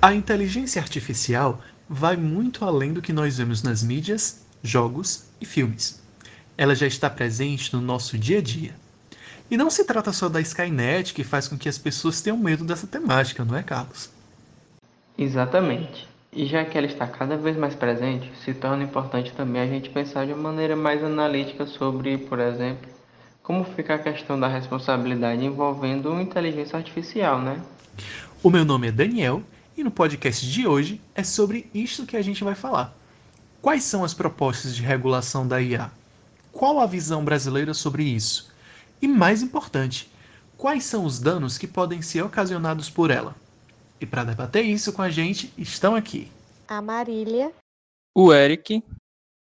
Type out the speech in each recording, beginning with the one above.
A inteligência artificial vai muito além do que nós vemos nas mídias, jogos e filmes. Ela já está presente no nosso dia a dia. E não se trata só da Skynet que faz com que as pessoas tenham medo dessa temática, não é, Carlos? Exatamente. E já que ela está cada vez mais presente, se torna importante também a gente pensar de uma maneira mais analítica sobre, por exemplo, como fica a questão da responsabilidade envolvendo inteligência artificial, né? O meu nome é Daniel e no podcast de hoje é sobre isto que a gente vai falar. Quais são as propostas de regulação da IA? Qual a visão brasileira sobre isso? E mais importante, quais são os danos que podem ser ocasionados por ela? E para debater isso com a gente, estão aqui a Marília, o Eric,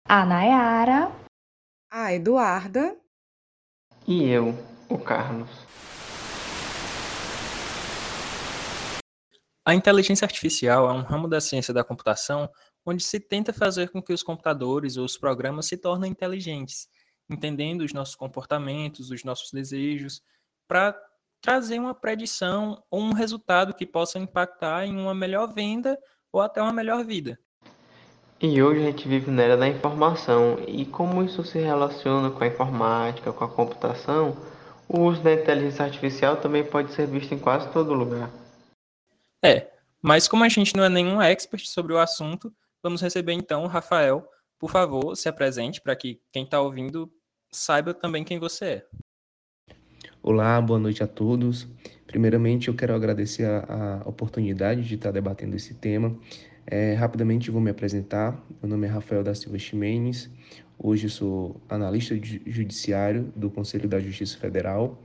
a Nayara, a Eduarda e eu, o Carlos. A inteligência artificial é um ramo da ciência da computação onde se tenta fazer com que os computadores ou os programas se tornem inteligentes entendendo os nossos comportamentos, os nossos desejos, para trazer uma predição ou um resultado que possa impactar em uma melhor venda ou até uma melhor vida. E hoje a gente vive na era da informação e como isso se relaciona com a informática, com a computação, o uso da inteligência artificial também pode ser visto em quase todo lugar. É, mas como a gente não é nenhum expert sobre o assunto, vamos receber então o Rafael. Por favor, se apresente para que quem está ouvindo saiba também quem você é. Olá, boa noite a todos. Primeiramente, eu quero agradecer a, a oportunidade de estar debatendo esse tema. É, rapidamente vou me apresentar. Meu nome é Rafael da Silva Ximenes. Hoje sou analista judiciário do Conselho da Justiça Federal,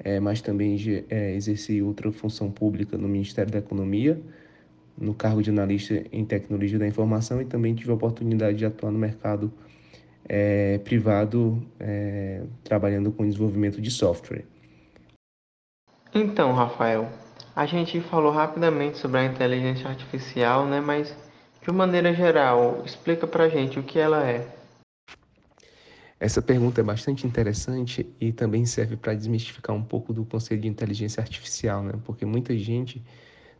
é, mas também é, exerci outra função pública no Ministério da Economia, no cargo de analista em tecnologia da informação e também tive a oportunidade de atuar no mercado é, privado é, trabalhando com desenvolvimento de software. Então, Rafael, a gente falou rapidamente sobre a inteligência artificial, né? Mas de maneira geral, explica pra gente o que ela é. Essa pergunta é bastante interessante e também serve para desmistificar um pouco do conceito de inteligência artificial, né? Porque muita gente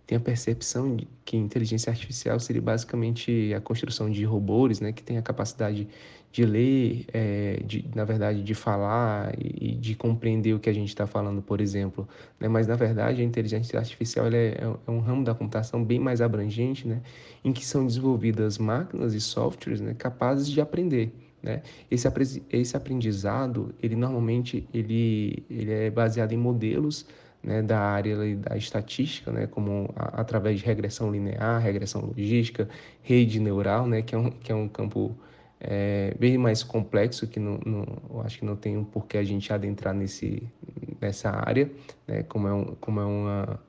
tem a percepção de que inteligência artificial seria basicamente a construção de robôs, né, que tem a capacidade de ler, é, de, na verdade, de falar e, de compreender o que a gente está falando, por exemplo. Né? Mas, na verdade, a inteligência artificial é, é, um ramo da computação bem mais abrangente, né? em que são desenvolvidas máquinas e softwares né, capazes de aprender. Né? Esse, esse aprendizado, ele normalmente ele, ele é baseado em modelos né, da área da estatística, né, como a, através de regressão linear, regressão logística, rede neural, né, que, é um, que é um campo é, bem mais complexo, que não, não, eu acho que não tem um porquê a gente adentrar nesse, nessa área, né, como, é um, como é uma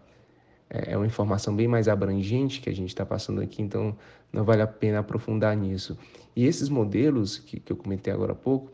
é, é uma informação bem mais abrangente que a gente está passando aqui, então não vale a pena aprofundar nisso. E esses modelos que, que eu comentei agora há pouco,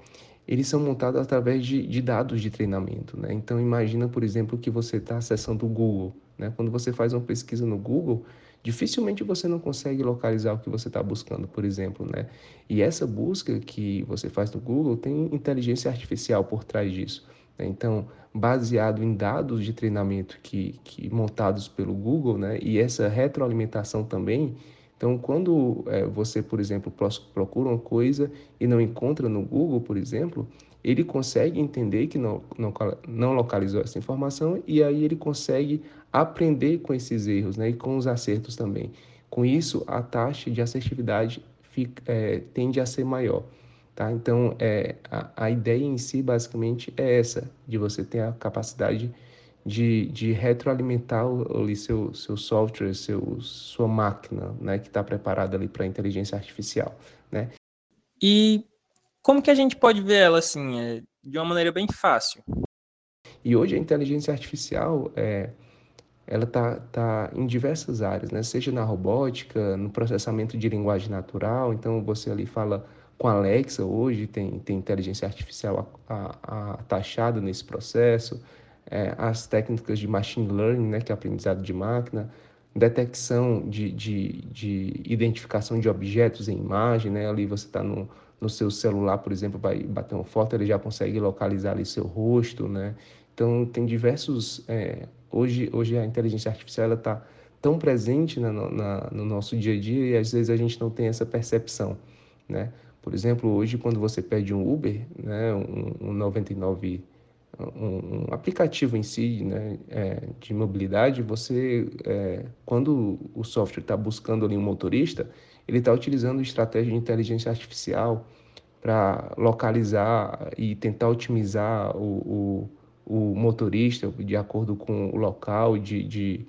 eles são montados através de, de dados de treinamento. Né? Então, imagina, por exemplo, que você está acessando o Google. Né? Quando você faz uma pesquisa no Google, dificilmente você não consegue localizar o que você está buscando, por exemplo. Né? E essa busca que você faz no Google tem inteligência artificial por trás disso. Né? Então, baseado em dados de treinamento que, que montados pelo Google, né? e essa retroalimentação também então, quando é, você, por exemplo, procura uma coisa e não encontra no Google, por exemplo, ele consegue entender que não, não, não localizou essa informação e aí ele consegue aprender com esses erros né, e com os acertos também. Com isso, a taxa de assertividade fica, é, tende a ser maior. Tá? Então, é, a, a ideia em si, basicamente, é essa, de você ter a capacidade de de, retroalimentar ali seu, seu software, seu, sua máquina, né, que está preparada ali para inteligência artificial, né? E como que a gente pode ver ela assim, é, de uma maneira bem fácil? E hoje a inteligência artificial é, ela está tá em diversas áreas, né? Seja na robótica, no processamento de linguagem natural, então você ali fala com a Alexa hoje tem, tem inteligência artificial a, a, a taxada nesse processo. É, as técnicas de machine learning, né, que é aprendizado de máquina, detecção de, de, de identificação de objetos em imagem, né, ali você está no, no seu celular, por exemplo, vai bater uma foto, ele já consegue localizar ali seu rosto, né, Então, tem diversos. É, hoje, hoje a inteligência artificial está tão presente na, na, no nosso dia a dia e às vezes a gente não tem essa percepção. Né? Por exemplo, hoje, quando você pede um Uber, né, um, um 99 um, um, aplicativo em si né, é, de mobilidade, você, é, quando o software está buscando ali um motorista, ele está utilizando estratégia de inteligência artificial para localizar e tentar otimizar o, o, o, motorista de acordo com o local de, de,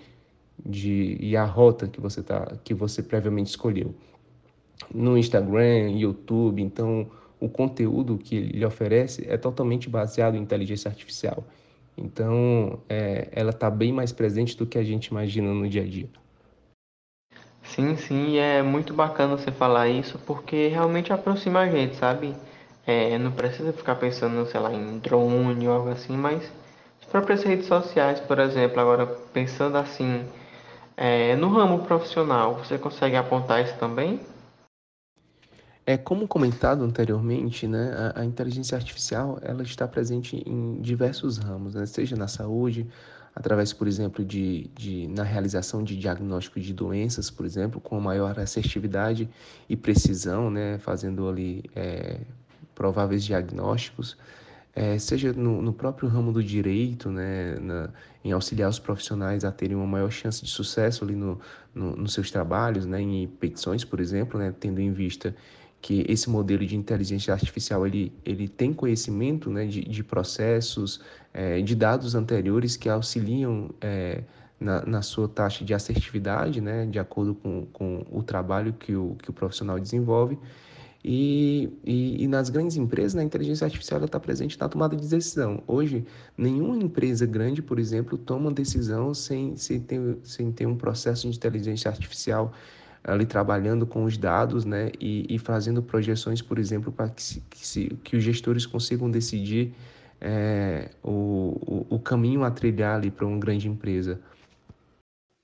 de, e a rota que você, tá, que você previamente escolheu. No Instagram, YouTube, então o conteúdo que ele oferece é totalmente baseado em inteligência artificial. Então, é, ela está bem mais presente do que a gente imagina no dia a dia. Sim, sim, é muito bacana você falar isso porque realmente aproxima a gente, sabe? É, não precisa ficar pensando, sei lá, em drone ou algo assim, mas as próprias redes sociais, por exemplo, agora pensando assim, é, no ramo profissional, você consegue apontar isso também? É como comentado anteriormente, né, a, a, inteligência artificial ela está presente em diversos ramos, né, seja na saúde, através, por exemplo, de, de na realização de diagnóstico de doenças, por exemplo, com maior assertividade e precisão, né, fazendo ali é, prováveis diagnósticos, é, seja no, no, próprio ramo do direito, né, na, em auxiliar os profissionais a terem uma maior chance de sucesso ali no, no, nos seus trabalhos, né, em petições, por exemplo, né, tendo em vista que esse modelo de inteligência artificial ele, ele tem conhecimento né, de, de processos, é, de dados anteriores que auxiliam é, na, na sua taxa de assertividade, né, de acordo com, com o trabalho que o, que o profissional desenvolve. E, e, e nas grandes empresas, né, a inteligência artificial está presente na tomada de decisão. Hoje, nenhuma empresa grande, por exemplo, toma decisão sem, sem, ter, sem ter um processo de inteligência artificial ali trabalhando com os dados né, e, e fazendo projeções, por exemplo, para que, que, se, que os gestores consigam decidir é, o, o, o caminho a trilhar ali para uma grande empresa.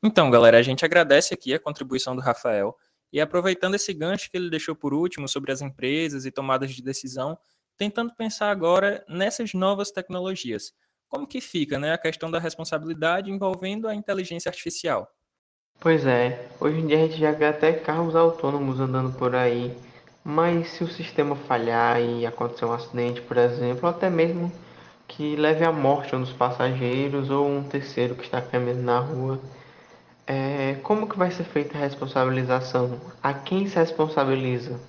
Então, galera, a gente agradece aqui a contribuição do Rafael e aproveitando esse gancho que ele deixou por último sobre as empresas e tomadas de decisão, tentando pensar agora nessas novas tecnologias. Como que fica né, a questão da responsabilidade envolvendo a inteligência artificial? Pois é, hoje em dia a gente já vê até carros autônomos andando por aí, mas se o sistema falhar e acontecer um acidente, por exemplo, ou até mesmo que leve à morte um dos passageiros ou um terceiro que está caminhando na rua, é, como que vai ser feita a responsabilização? A quem se responsabiliza?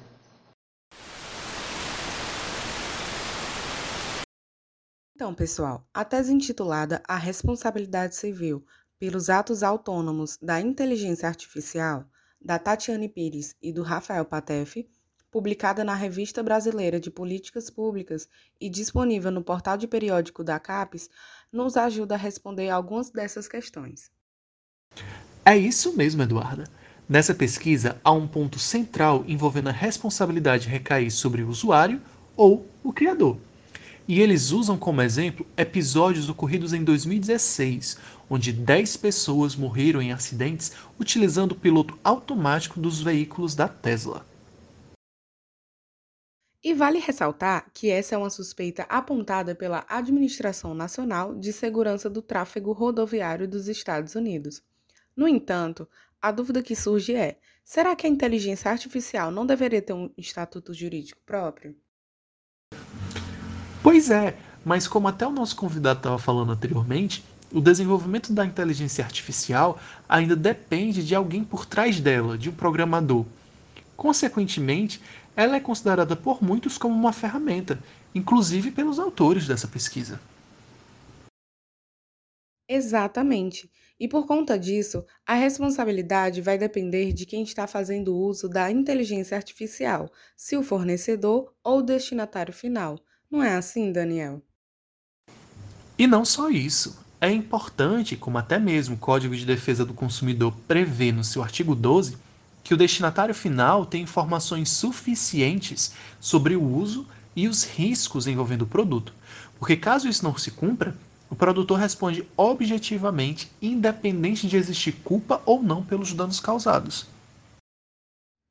Então, pessoal, a tese intitulada A Responsabilidade Civil pelos atos autônomos da inteligência artificial, da Tatiane Pires e do Rafael Patef, publicada na Revista Brasileira de Políticas Públicas e disponível no portal de periódico da CAPES, nos ajuda a responder algumas dessas questões. É isso mesmo, Eduarda. Nessa pesquisa, há um ponto central envolvendo a responsabilidade recair sobre o usuário ou o criador. E eles usam como exemplo episódios ocorridos em 2016, onde 10 pessoas morreram em acidentes utilizando o piloto automático dos veículos da Tesla. E vale ressaltar que essa é uma suspeita apontada pela Administração Nacional de Segurança do Tráfego Rodoviário dos Estados Unidos. No entanto, a dúvida que surge é: será que a inteligência artificial não deveria ter um estatuto jurídico próprio? Pois é, mas como até o nosso convidado estava falando anteriormente, o desenvolvimento da inteligência artificial ainda depende de alguém por trás dela, de um programador. Consequentemente, ela é considerada por muitos como uma ferramenta, inclusive pelos autores dessa pesquisa. Exatamente. E por conta disso, a responsabilidade vai depender de quem está fazendo uso da inteligência artificial, se o fornecedor ou o destinatário final. Não é assim, Daniel? E não só isso. É importante, como até mesmo o Código de Defesa do Consumidor prevê no seu artigo 12, que o destinatário final tenha informações suficientes sobre o uso e os riscos envolvendo o produto. Porque caso isso não se cumpra, o produtor responde objetivamente, independente de existir culpa ou não pelos danos causados.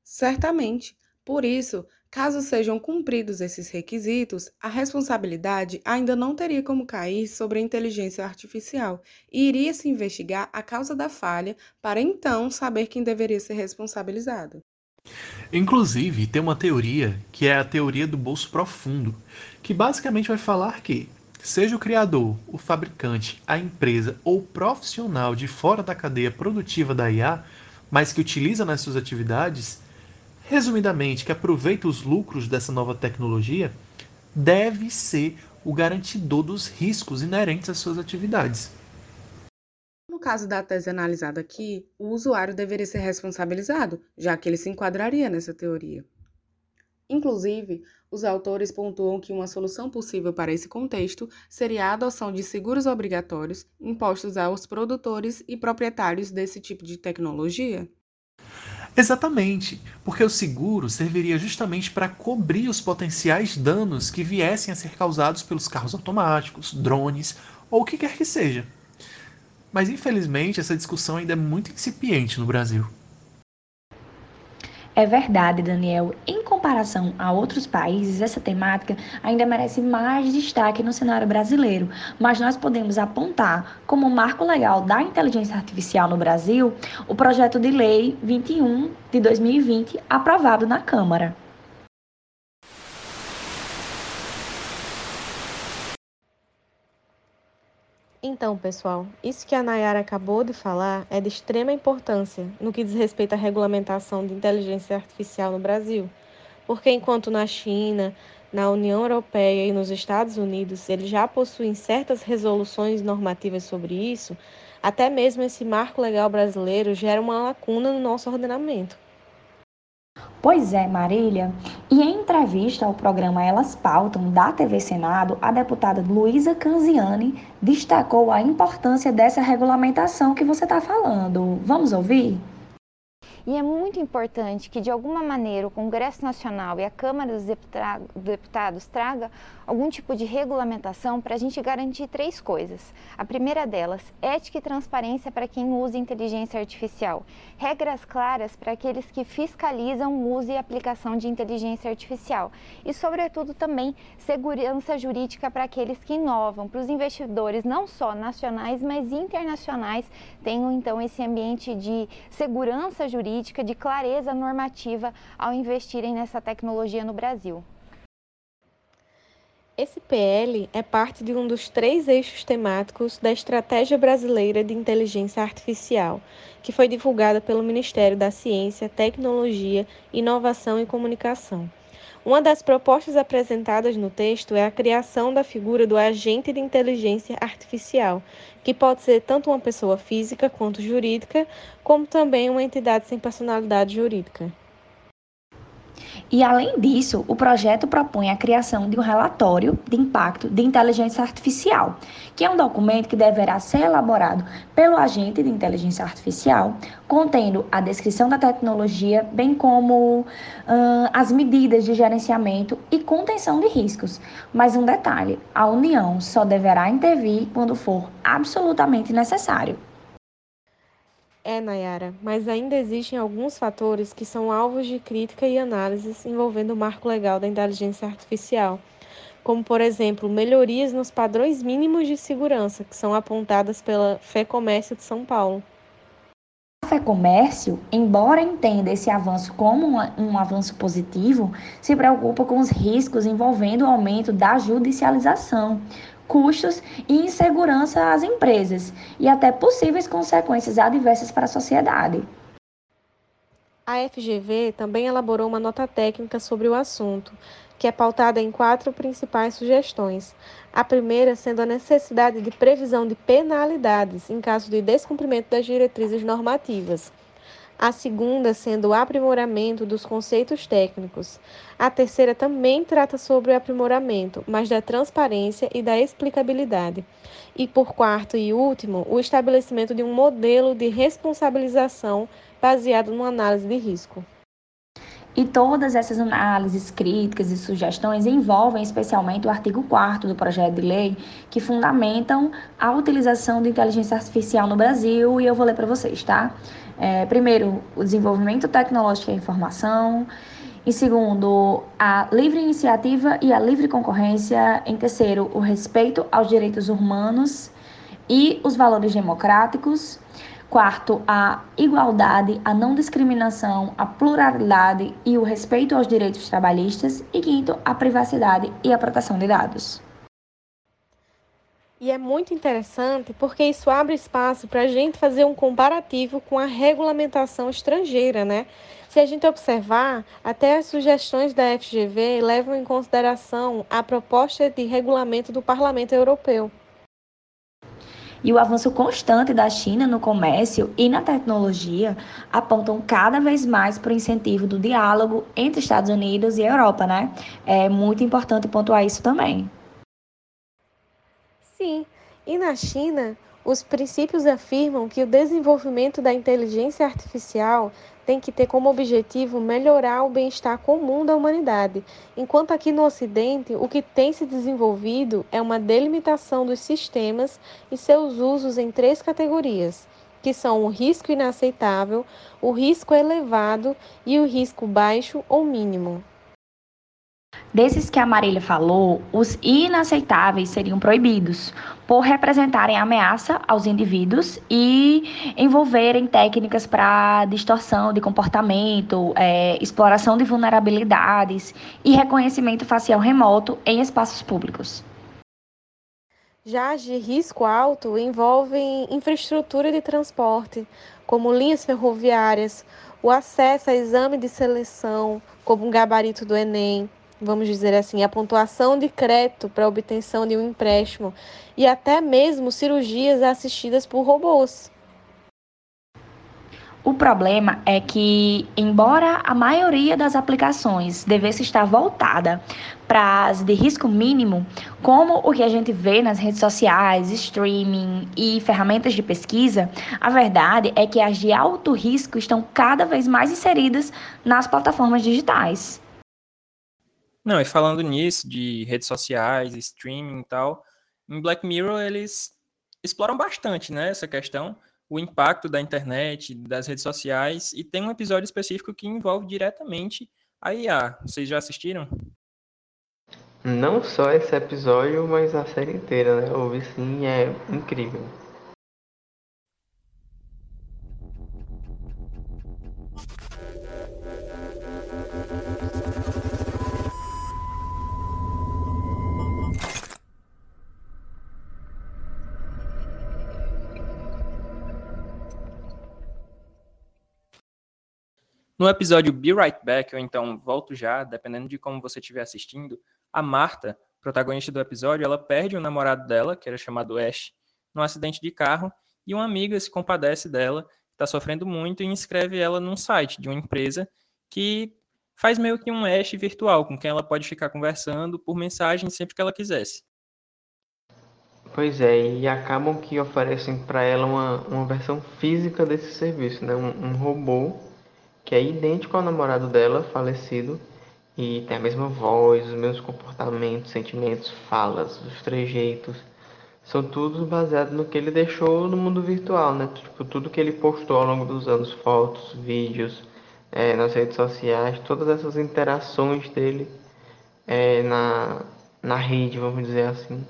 Certamente. Por isso, Caso sejam cumpridos esses requisitos, a responsabilidade ainda não teria como cair sobre a inteligência artificial e iria se investigar a causa da falha para então saber quem deveria ser responsabilizado. Inclusive, tem uma teoria que é a teoria do bolso profundo, que basicamente vai falar que, seja o criador, o fabricante, a empresa ou profissional de fora da cadeia produtiva da IA, mas que utiliza nas suas atividades, resumidamente, que aproveita os lucros dessa nova tecnologia, deve ser o garantidor dos riscos inerentes às suas atividades. No caso da tese analisada aqui, o usuário deveria ser responsabilizado, já que ele se enquadraria nessa teoria. Inclusive, os autores pontuam que uma solução possível para esse contexto seria a adoção de seguros obrigatórios impostos aos produtores e proprietários desse tipo de tecnologia. Exatamente, porque o seguro serviria justamente para cobrir os potenciais danos que viessem a ser causados pelos carros automáticos, drones ou o que quer que seja. Mas infelizmente essa discussão ainda é muito incipiente no Brasil. É verdade, Daniel. Comparação a outros países, essa temática ainda merece mais destaque no cenário brasileiro, mas nós podemos apontar como marco legal da inteligência artificial no Brasil o projeto de lei 21 de 2020, aprovado na Câmara. Então, pessoal, isso que a Nayara acabou de falar é de extrema importância no que diz respeito à regulamentação de inteligência artificial no Brasil, porque enquanto na China, na União Europeia e nos Estados Unidos eles já possuem certas resoluções normativas sobre isso, até mesmo esse marco legal brasileiro gera uma lacuna no nosso ordenamento. Pois é, Marília. E em entrevista ao programa Elas Pautam, da TV Senado, a deputada Luísa Canziani destacou a importância dessa regulamentação que você está falando. Vamos ouvir? E é muito importante que, de alguma maneira, o Congresso Nacional e a Câmara dos Deputados traga algum tipo de regulamentação para a gente garantir três coisas. A primeira delas, ética e transparência para quem usa inteligência artificial. Regras claras para aqueles que fiscalizam o uso e aplicação de inteligência artificial. E, sobretudo, também segurança jurídica para aqueles que inovam, para os investidores não só nacionais, mas internacionais, tenham então esse ambiente de segurança jurídica jurídica, de clareza normativa ao investirem nessa tecnologia no Brasil. Esse PL é parte de um dos três eixos temáticos da Estratégia Brasileira de Inteligência Artificial, que foi divulgada pelo Ministério da Ciência, Tecnologia, Inovação e Comunicação. Uma das propostas apresentadas no texto é a criação da figura do agente de inteligência artificial, que pode ser tanto uma pessoa física quanto jurídica, como também uma entidade sem personalidade jurídica. E além disso, o projeto propõe a criação de um relatório de impacto de inteligência artificial, que é um documento que deverá ser elaborado pelo agente de inteligência artificial, contendo a descrição da tecnologia, bem como as medidas de gerenciamento e contenção de riscos. Mas um detalhe: a União só deverá intervir quando for absolutamente necessário. É, Nayara, mas ainda existem alguns fatores que são alvos de crítica e análises envolvendo o marco legal da inteligência artificial, como, por exemplo, melhorias nos padrões mínimos de segurança que são apontadas pela FEComércio de São Paulo. A FEComércio, embora entenda esse avanço como um, avanço positivo, se preocupa com os riscos envolvendo o aumento da judicialização, custos e insegurança às empresas e até possíveis consequências adversas para a sociedade. A FGV também elaborou uma nota técnica sobre o assunto, que é pautada em quatro principais sugestões. A primeira sendo a necessidade de previsão de penalidades em caso de descumprimento das diretrizes normativas a segunda sendo o aprimoramento dos conceitos técnicos. A terceira também trata sobre o aprimoramento, mas da transparência e da explicabilidade. E por quarto e último, o estabelecimento de um modelo de responsabilização baseado numa análise de risco. E todas essas análises, críticas e sugestões envolvem especialmente o artigo 4 do projeto de lei, que fundamentam a utilização de inteligência artificial no Brasil, e eu vou ler para vocês, tá? É, primeiro, o desenvolvimento tecnológico da informação, Em segundo, a livre iniciativa e a livre concorrência. Em terceiro, o respeito aos direitos humanos e os valores democráticos. Quarto, a igualdade, a não discriminação, a pluralidade e o respeito aos direitos trabalhistas. E quinto, a privacidade e a proteção de dados. E é muito interessante porque isso abre espaço para a gente fazer um comparativo com a regulamentação estrangeira, né? Se a gente observar, até as sugestões da FGV levam em consideração a proposta de regulamento do Parlamento Europeu. E o avanço constante da China no comércio e na tecnologia apontam cada vez mais para o incentivo do diálogo entre Estados Unidos e Europa, né? É muito importante pontuar isso também. Sim, e na China, os princípios afirmam que o desenvolvimento da inteligência artificial tem que ter como objetivo melhorar o bem-estar comum da humanidade, enquanto aqui no Ocidente o que tem se desenvolvido é uma delimitação dos sistemas e seus usos em três categorias, que são o risco inaceitável, o risco elevado e o risco baixo ou mínimo. Desses que a Marília falou, os inaceitáveis seriam proibidos, por representarem ameaça aos indivíduos e envolverem técnicas para distorção de comportamento, é, exploração de vulnerabilidades e reconhecimento facial remoto em espaços públicos. Já as de risco alto envolvem infraestrutura de transporte, como linhas ferroviárias, o acesso a exame de seleção, como um gabarito do Enem, vamos dizer assim, a pontuação de crédito para obtenção de um empréstimo e até mesmo cirurgias assistidas por robôs. O problema é que, embora a maioria das aplicações devesse estar voltada para as de risco mínimo, como o que a gente vê nas redes sociais, streaming e ferramentas de pesquisa, a verdade é que as de alto risco estão cada vez mais inseridas nas plataformas digitais. Não, e falando nisso, de redes sociais, streaming e tal, em Black Mirror eles exploram bastante, né, essa questão, o impacto da internet, das redes sociais, e tem um episódio específico que envolve diretamente a IA. Vocês já assistiram? Não só esse episódio, mas a série inteira, né? Eu ouvi sim, é incrível. No episódio Be Right Back, ou então Volto Já, dependendo de como você estiver assistindo, a Marta, protagonista do episódio, ela perde o namorado dela, que era chamado Ash, num acidente de carro, e uma amiga se compadece dela, está sofrendo muito, e inscreve ela num site de uma empresa que faz meio que um Ash virtual, com quem ela pode ficar conversando por mensagem sempre que ela quisesse. Pois é, e acabam que oferecem para ela uma, uma versão física desse serviço, né? um, um robô que é idêntico ao namorado dela, falecido, e tem a mesma voz, os mesmos comportamentos, sentimentos, falas, os trejeitos. São todos baseados no que ele deixou no mundo virtual, né? Tipo, tudo que ele postou ao longo dos anos, fotos, vídeos, é, nas redes sociais, todas essas interações dele é, na, na rede, vamos dizer assim.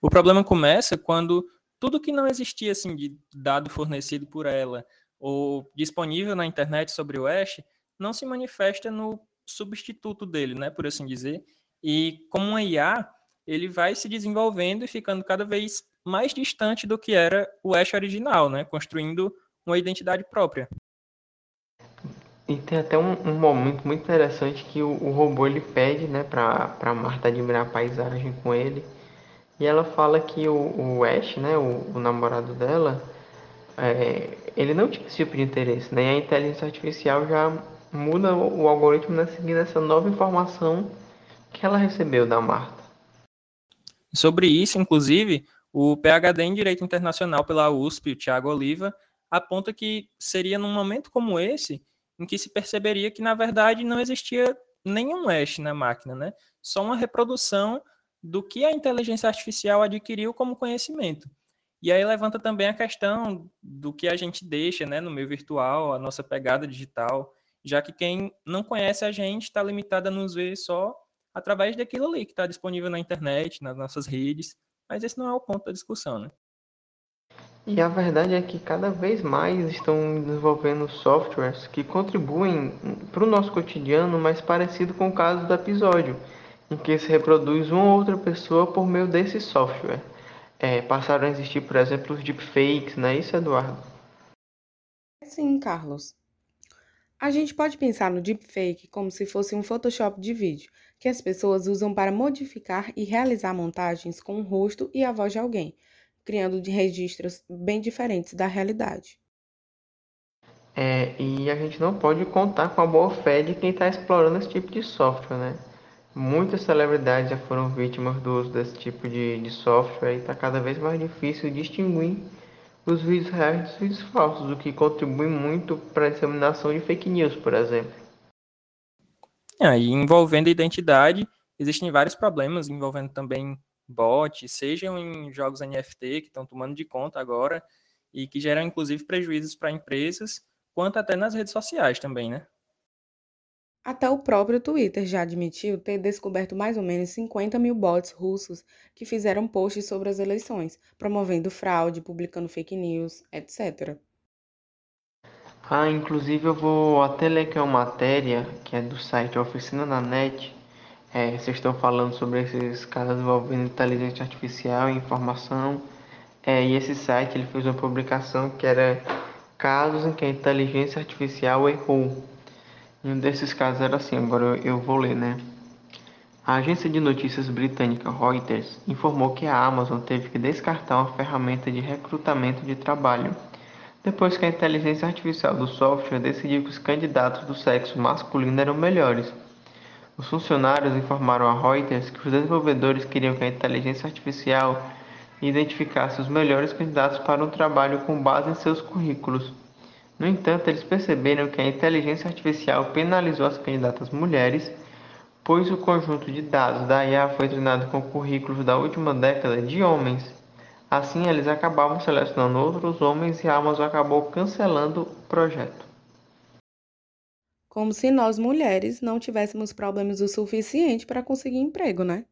O problema começa quando tudo que não existia assim de dado fornecido por ela, ou disponível na internet sobre o Ash não se manifesta no substituto dele, né, por assim dizer. E como uma IA, ele vai se desenvolvendo e ficando cada vez mais distante do que era o Ash original, né, construindo uma identidade própria. E tem até um, um momento muito interessante que o, o robô ele pede, né, para para Marta admirar a paisagem com ele. E ela fala que o, o Ash, né, o, o namorado dela, é, ele não tinha esse tipo de interesse, né? E a inteligência artificial já muda o, algoritmo né, seguindo essa nova informação que ela recebeu da Marta. Sobre isso, inclusive, o PhD em Direito Internacional pela USP, o Tiago Oliva, aponta que seria num momento como esse em que se perceberia que, na verdade, não existia nenhum hash na máquina, né? Só uma reprodução do que a inteligência artificial adquiriu como conhecimento. E aí levanta também a questão do que a gente deixa né, no meio virtual, a nossa pegada digital. já que quem não conhece a gente está limitado a nos ver só através daquilo ali que está disponível na internet, nas nossas redes, mas esse não é o ponto da discussão, né? E a verdade é que cada vez mais estão desenvolvendo softwares que contribuem para o nosso cotidiano mais parecido com o caso do episódio, em que se reproduz uma ou outra pessoa por meio desse software. É, passaram a existir, por exemplo, os deepfakes, não é isso, Eduardo? Sim, Carlos. A gente pode pensar no deepfake como se fosse um Photoshop de vídeo, que as pessoas usam para modificar e realizar montagens com o rosto e a voz de alguém, criando registros bem diferentes da realidade. É, e a gente não pode contar com a boa fé de quem está explorando esse tipo de software, né? Muitas celebridades já foram vítimas do uso desse tipo de, de software e está cada vez mais difícil distinguir os vídeos reais dos vídeos falsos, o que contribui muito para a disseminação de fake news, por exemplo. É, e envolvendo identidade, existem vários problemas envolvendo também bots, sejam em jogos NFT que estão tomando de conta agora e que geram inclusive prejuízos para empresas, quanto até nas redes sociais também, né? Até o próprio Twitter já admitiu ter descoberto mais ou menos 50 mil bots russos que fizeram posts sobre as eleições, promovendo fraude, publicando fake news, etc. Ah, inclusive eu vou até ler aqui uma matéria que é do site Oficina da Net. É, vocês estão falando sobre esses casos envolvendo inteligência artificial e informação. É, e esse site ele fez uma publicação que era casos em que a inteligência artificial errou. E um desses casos era assim, agora eu vou ler, né? A agência de notícias britânica Reuters informou que a Amazon teve que descartar uma ferramenta de recrutamento de trabalho depois que a inteligência artificial do software decidiu que os candidatos do sexo masculino eram melhores. Os funcionários informaram a Reuters que os desenvolvedores queriam que a inteligência artificial identificasse os melhores candidatos para um trabalho com base em seus currículos. No entanto, eles perceberam que a inteligência artificial penalizou as candidatas mulheres, pois o conjunto de dados da IA foi treinado com currículos da última década de homens. Assim, eles acabavam selecionando outros homens e a Amazon acabou cancelando o projeto. Como se nós mulheres não tivéssemos problemas o suficiente para conseguir emprego, né?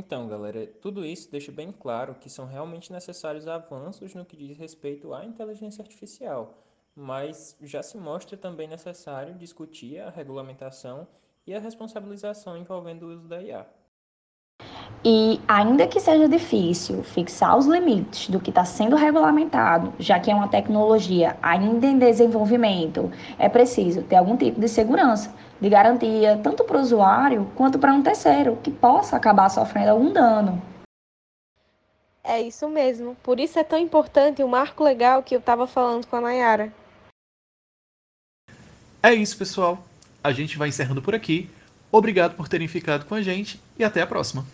Então, galera, tudo isso deixa bem claro que são realmente necessários avanços no que diz respeito à inteligência artificial, mas já se mostra também necessário discutir a regulamentação e a responsabilização envolvendo o uso da IA. E ainda que seja difícil fixar os limites do que está sendo regulamentado, já que é uma tecnologia ainda em desenvolvimento, é preciso ter algum tipo de segurança, de garantia, tanto para o usuário quanto para um terceiro, que possa acabar sofrendo algum dano. É isso mesmo. Por isso é tão importante o marco legal que eu estava falando com a Nayara. É isso, pessoal. A gente vai encerrando por aqui. Obrigado por terem ficado com a gente e até a próxima.